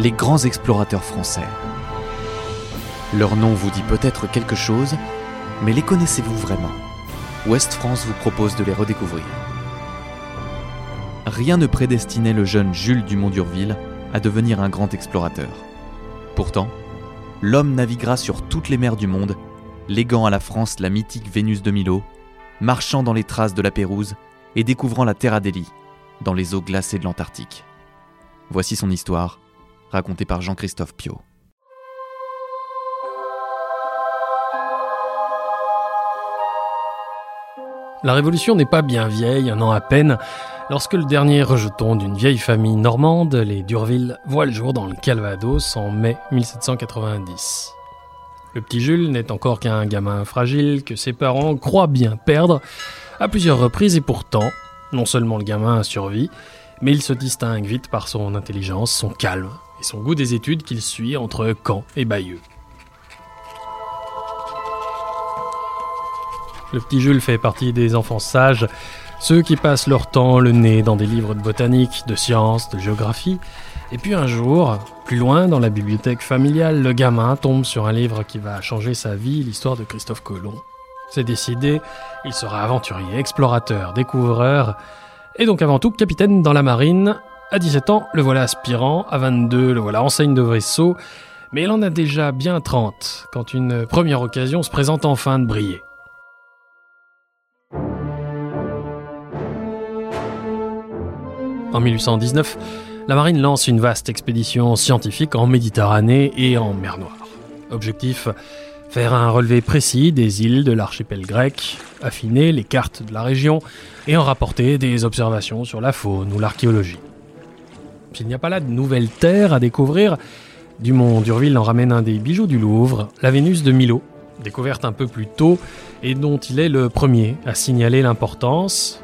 les grands explorateurs français. Leur nom vous dit peut-être quelque chose, mais les connaissez-vous vraiment? Ouest France vous propose de les redécouvrir. Rien ne prédestinait le jeune Jules Dumont d'Urville à devenir un grand explorateur. Pourtant, l'homme naviguera sur toutes les mers du monde, léguant à la France la mythique Vénus de Milo, marchant dans les traces de la Pérouse et découvrant la Terre Adélie, dans les eaux glacées de l'Antarctique. Voici son histoire, racontée par Jean-Christophe Piot. La Révolution n'est pas bien vieille, un an à peine, lorsque le dernier rejeton d'une vieille famille normande, les Durville, voit le jour dans le Calvados en mai 1790. Le petit Jules n'est encore qu'un gamin fragile que ses parents croient bien perdre à plusieurs reprises et pourtant, non seulement le gamin a survie, mais il se distingue vite par son intelligence, son calme et son goût des études qu'il suit entre Caen et Bayeux. Le petit Jules fait partie des enfants sages, ceux qui passent leur temps le nez dans des livres de botanique, de sciences, de géographie. Et puis un jour, plus loin dans la bibliothèque familiale, le gamin tombe sur un livre qui va changer sa vie, l'histoire de Christophe Colomb. C'est décidé, il sera aventurier, explorateur, découvreur, et donc avant tout capitaine dans la marine. À 17 ans, le voilà aspirant, à 22, le voilà enseigne de vaisseau, mais il en a déjà bien 30 quand une première occasion se présente enfin de briller. En 1819, la marine lance une vaste expédition scientifique en Méditerranée et en mer Noire. Objectif faire un relevé précis des îles de l'archipel grec, affiner les cartes de la région et en rapporter des observations sur la faune ou l'archéologie. S'il n'y a pas là de nouvelles terres à découvrir, Dumont d'Urville en ramène un des bijoux du Louvre, la Vénus de Milo, découverte un peu plus tôt et dont il est le premier à signaler l'importance.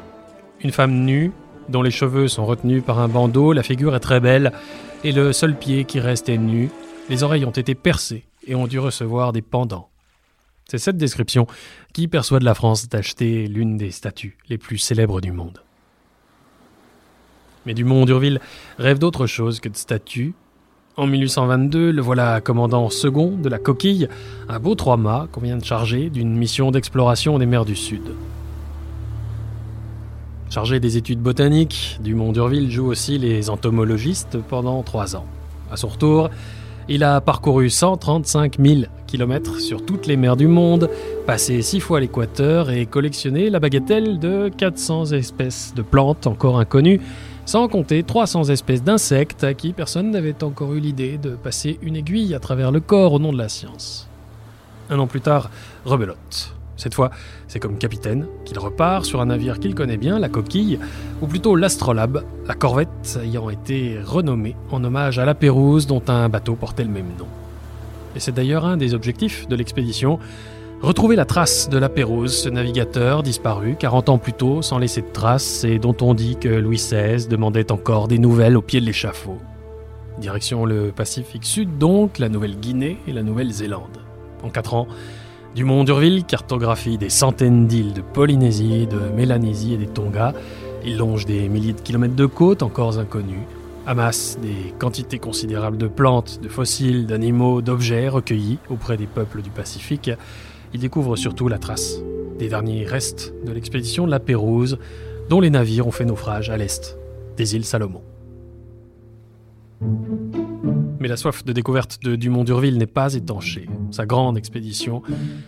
Une femme nue, dont les cheveux sont retenus par un bandeau, la figure est très belle, et le seul pied qui reste est nu, les oreilles ont été percées et ont dû recevoir des pendants. C'est cette description qui persuade la France d'acheter l'une des statues les plus célèbres du monde. Mais Dumont d'Urville rêve d'autre chose que de statues. En 1822, le voilà commandant second de la Coquille, un beau trois-mâts qu'on vient de charger d'une mission d'exploration des mers du Sud. Chargé des études botaniques, Dumont d'Urville joue aussi les entomologistes pendant trois ans. À son retour, il a parcouru 135 000 km sur toutes les mers du monde, passé six fois l'équateur et collectionné la bagatelle de 400 espèces de plantes encore inconnues, sans compter 300 espèces d'insectes à qui personne n'avait encore eu l'idée de passer une aiguille à travers le corps au nom de la science. Un an plus tard, rebelote. Cette fois, c'est comme capitaine qu'il repart sur un navire qu'il connaît bien, la coquille, ou plutôt l'Astrolabe, la corvette ayant été renommée en hommage à la Pérouse dont un bateau portait le même nom. Et c'est d'ailleurs un des objectifs de l'expédition, retrouver la trace de la Pérouse, ce navigateur disparu 40 ans plus tôt sans laisser de traces et dont on dit que Louis XVI demandait encore des nouvelles au pied de l'échafaud. Direction le Pacifique Sud donc, la Nouvelle-Guinée et la Nouvelle-Zélande. En quatre ans, Dumont d'Urville cartographie des centaines d'îles de Polynésie, de Mélanésie et des Tonga. Il longe des milliers de kilomètres de côtes encore inconnues, amasse des quantités considérables de plantes, de fossiles, d'animaux, d'objets recueillis auprès des peuples du Pacifique. Il découvre surtout la trace des derniers restes de l'expédition de la Pérouse, dont les navires ont fait naufrage à l'est des îles Salomon. Mais la soif de découverte de Dumont d'Urville n'est pas étanchée. Sa grande expédition,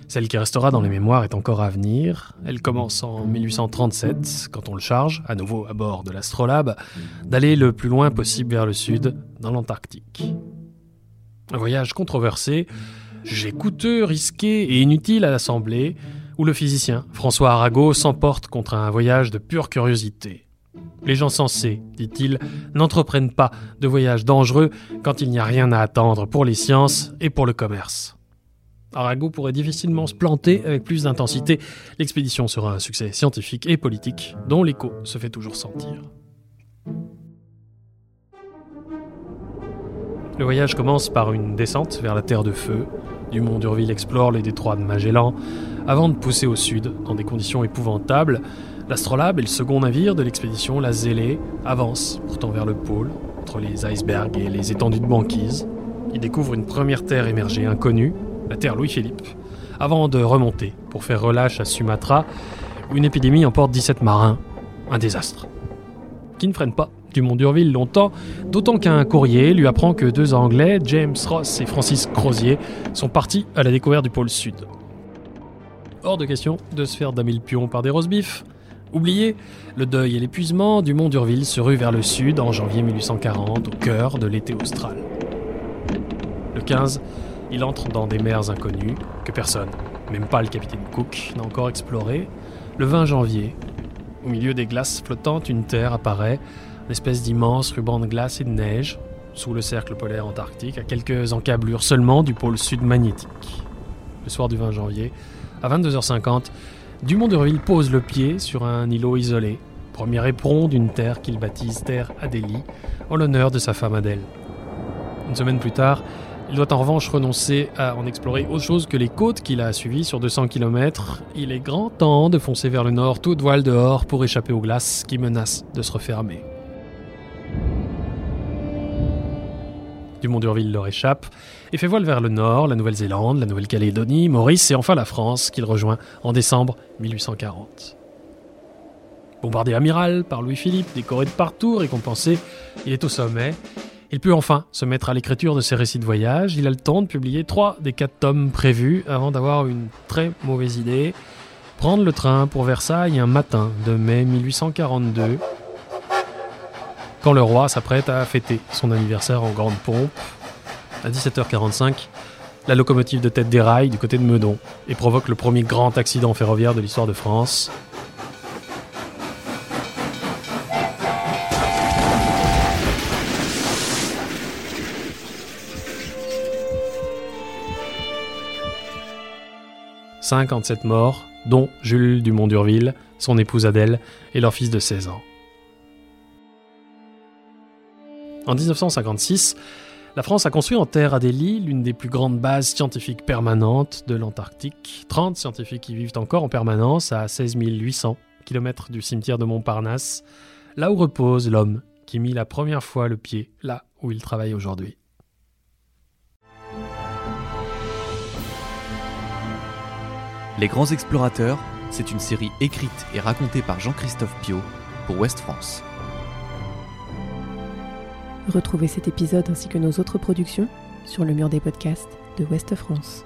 celle qui restera dans les mémoires, est encore à venir. Elle commence en 1837, quand on le charge, à nouveau à bord de l'Astrolabe, d'aller le plus loin possible vers le sud, dans l'Antarctique. Un voyage controversé, jugé coûteux, risqué et inutile à l'Assemblée, où le physicien François Arago s'emporte contre un voyage de pure curiosité. Les gens sensés, dit-il, n'entreprennent pas de voyages dangereux quand il n'y a rien à attendre pour les sciences et pour le commerce. Arago pourrait difficilement se planter avec plus d'intensité. L'expédition sera un succès scientifique et politique dont l'écho se fait toujours sentir. Le voyage commence par une descente vers la Terre de Feu. Dumont d'Urville explore les détroits de Magellan avant de pousser au sud dans des conditions épouvantables L'Astrolabe et le second navire de l'expédition, la Zélée, avancent pourtant vers le pôle, entre les icebergs et les étendues de banquise. Il découvre une première terre émergée inconnue, la terre Louis-Philippe, avant de remonter pour faire relâche à Sumatra, où une épidémie emporte 17 marins. Un désastre. Qui ne freine pas du Mont d'Urville longtemps, d'autant qu'un courrier lui apprend que deux Anglais, James Ross et Francis Crozier, sont partis à la découverte du pôle Sud. Hors de question de se faire damer pion par des rosebifs. Oublié, le deuil et l'épuisement, Dumont d'Urville se rue vers le sud en janvier 1840, au cœur de l'été austral. Le 15, il entre dans des mers inconnues que personne, même pas le capitaine Cook, n'a encore explorées. Le 20 janvier, au milieu des glaces flottantes, une terre apparaît, une espèce d'immense ruban de glace et de neige, sous le cercle polaire antarctique, à quelques encablures seulement du pôle sud magnétique. Le soir du 20 janvier, à 22h50, Dumont d'Urville pose le pied sur un îlot isolé, premier éperon d'une terre qu'il baptise Terre Adélie, en l'honneur de sa femme Adèle. Une semaine plus tard, il doit en revanche renoncer à en explorer autre chose que les côtes qu'il a suivies sur 200 km. Il est grand temps de foncer vers le nord, toute voile dehors, pour échapper aux glaces qui menacent de se refermer. Dumont d'Urville leur échappe et fait voile vers le nord, la Nouvelle-Zélande, la Nouvelle-Calédonie, Maurice et enfin la France qu'il rejoint en décembre 1840. Bombardé amiral par Louis-Philippe, décoré de partout, récompensé, il est au sommet. Il peut enfin se mettre à l'écriture de ses récits de voyage. Il a le temps de publier trois des quatre tomes prévus avant d'avoir une très mauvaise idée. Prendre le train pour Versailles un matin de mai 1842 quand le roi s'apprête à fêter son anniversaire en grande pompe. À 17h45, la locomotive de tête déraille du côté de Meudon et provoque le premier grand accident ferroviaire de l'histoire de France. « 57 morts, dont Jules Dumont d'Urville, son épouse Adèle et leur fils de 16 ans. En 1956, la France a construit en terre Adélie l'une des plus grandes bases scientifiques permanentes de l'Antarctique. 30 scientifiques y vivent encore en permanence à 16 800 km du cimetière de Montparnasse, là où repose l'homme qui mit la première fois le pied là où il travaille aujourd'hui. Les Grands Explorateurs, c'est une série écrite et racontée par Jean-Christophe Piot pour Ouest France. Retrouvez cet épisode ainsi que nos autres productions sur le mur des podcasts de Ouest France.